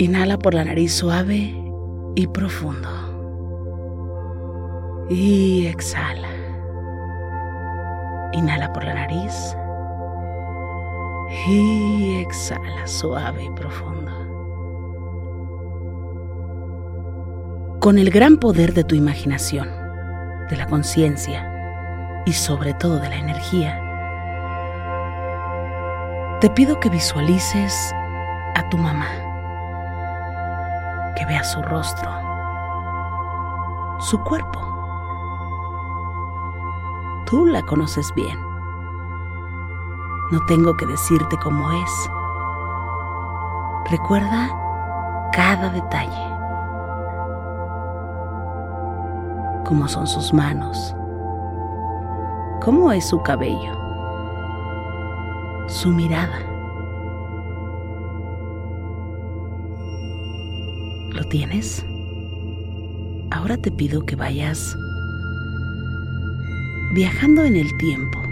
Inhala por la nariz suave y profundo. Y exhala. Inhala por la nariz. Y exhala suave y profundo. Con el gran poder de tu imaginación, de la conciencia y sobre todo de la energía, te pido que visualices a tu mamá que vea su rostro, su cuerpo. Tú la conoces bien. No tengo que decirte cómo es. Recuerda cada detalle. Cómo son sus manos. Cómo es su cabello. Su mirada. ¿Lo tienes? Ahora te pido que vayas viajando en el tiempo,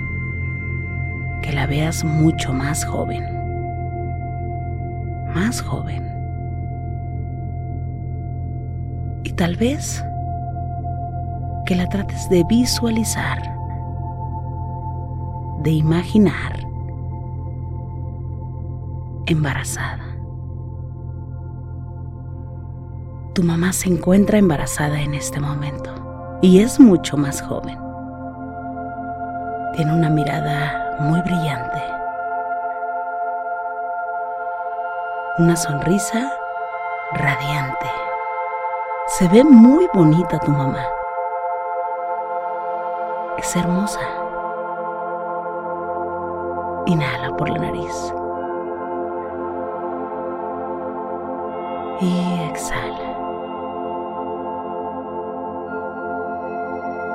que la veas mucho más joven, más joven. Y tal vez que la trates de visualizar, de imaginar embarazada. Tu mamá se encuentra embarazada en este momento y es mucho más joven. Tiene una mirada muy brillante. Una sonrisa radiante. Se ve muy bonita tu mamá. Es hermosa. Inhala por la nariz. Y exhala.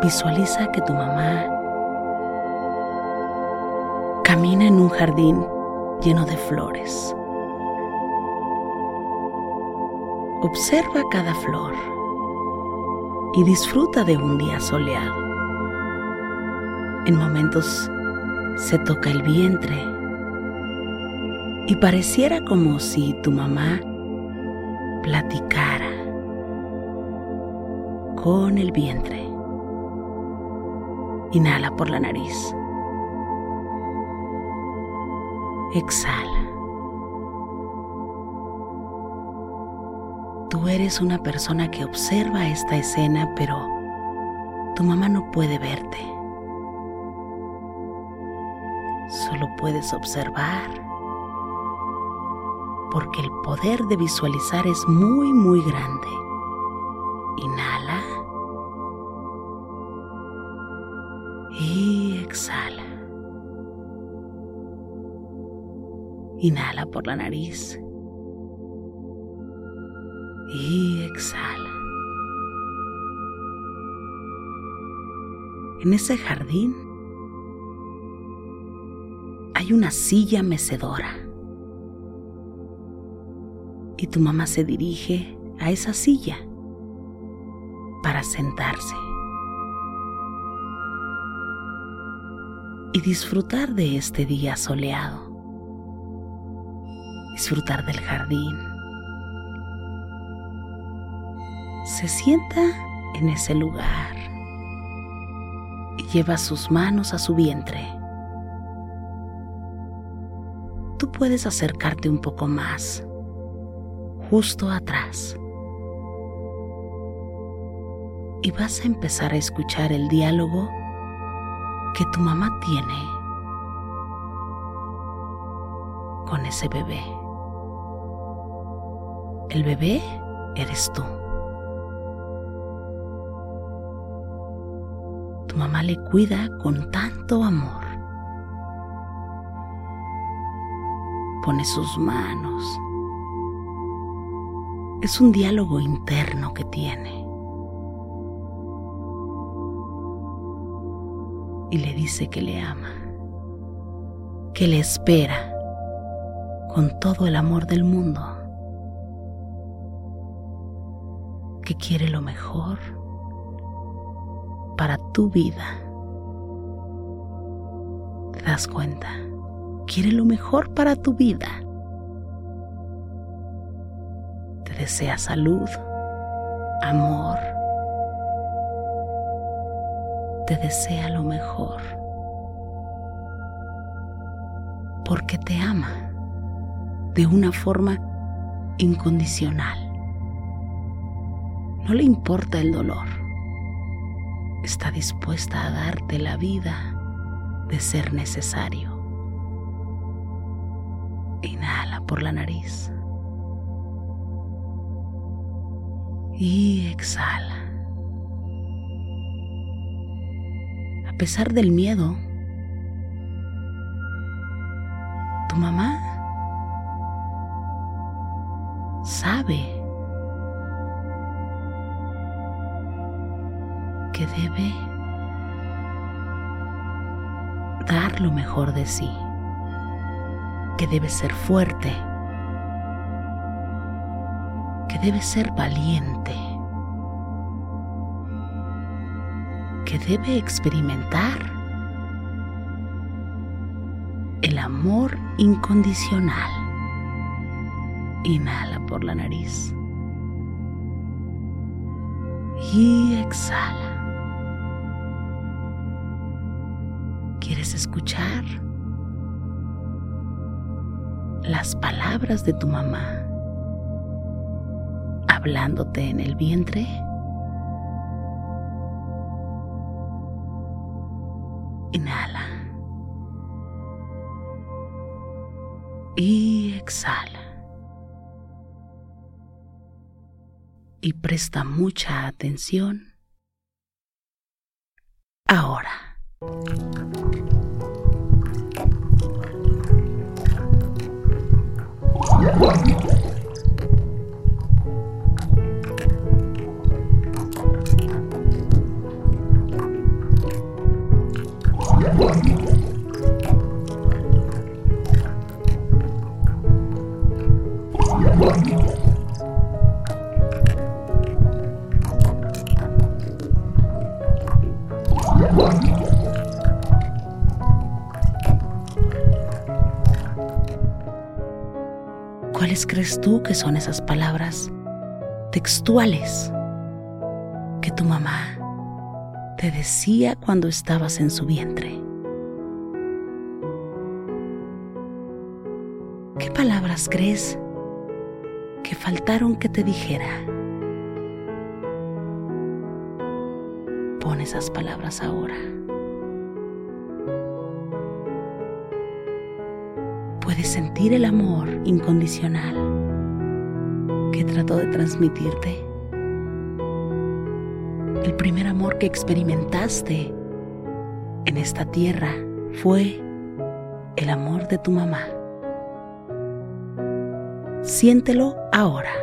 visualiza que tu mamá camina en un jardín lleno de flores. Observa cada flor y disfruta de un día soleado. En momentos se toca el vientre y pareciera como si tu mamá platicara con el vientre. Inhala por la nariz. Exhala. Tú eres una persona que observa esta escena, pero tu mamá no puede verte. Solo puedes observar, porque el poder de visualizar es muy, muy grande. Inhala. Y exhala. Inhala por la nariz y exhala. En ese jardín hay una silla mecedora y tu mamá se dirige a esa silla para sentarse y disfrutar de este día soleado, disfrutar del jardín se sienta en ese lugar y lleva sus manos a su vientre. Tú puedes acercarte un poco más, justo atrás. Y vas a empezar a escuchar el diálogo que tu mamá tiene con ese bebé. El bebé eres tú. Tu mamá le cuida con tanto amor. Pone sus manos. Es un diálogo interno que tiene. Y le dice que le ama, que le espera con todo el amor del mundo, que quiere lo mejor para tu vida. ¿Te das cuenta? Quiere lo mejor para tu vida. Te desea salud, amor. Te desea lo mejor. Porque te ama de una forma incondicional. No le importa el dolor está dispuesta a darte la vida de ser necesario. Inhala por la nariz. Y exhala. Pesar del miedo, tu mamá sabe debe dar lo mejor de sí, que debe ser fuerte, que debe ser valiente, que debe experimentar el amor incondicional. Inhala por la nariz y exhala. ¿Quieres escuchar las palabras de tu mamá hablándote en el vientre? Y exhala. Y presta mucha atención ahora. ¿Cuáles crees tú que son esas palabras textuales que tu mamá te decía cuando estabas en su vientre? ¿Qué palabras crees que faltaron que te dijera? Pon esas palabras ahora. Puedes sentir el amor incondicional que trató de transmitirte. El primer amor que experimentaste en esta tierra fue el amor de tu mamá. Siéntelo ahora.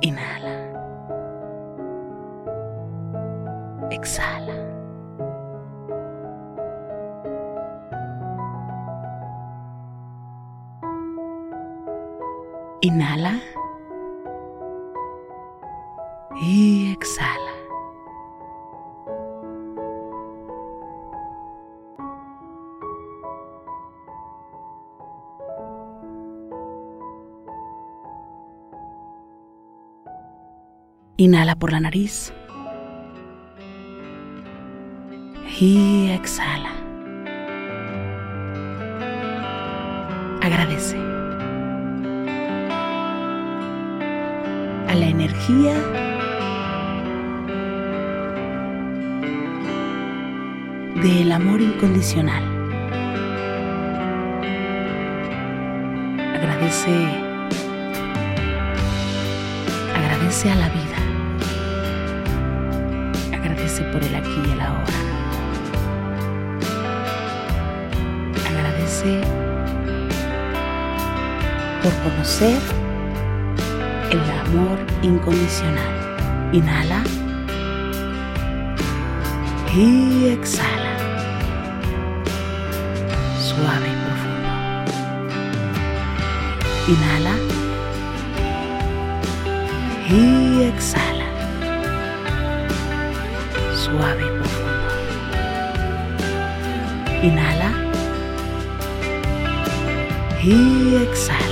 Inhala. Exhala. Inhala. Y exhala. Inhala por la nariz. Y exhala. Agradece a la energía del amor incondicional. Agradece agradece a la vida. Agradece por el aquí y el ahora. Agradece por conocer el amor incondicional. Inhala y exhala. Suave y profundo. Inhala y exhala. Suave y profundo. Inhala y exhala.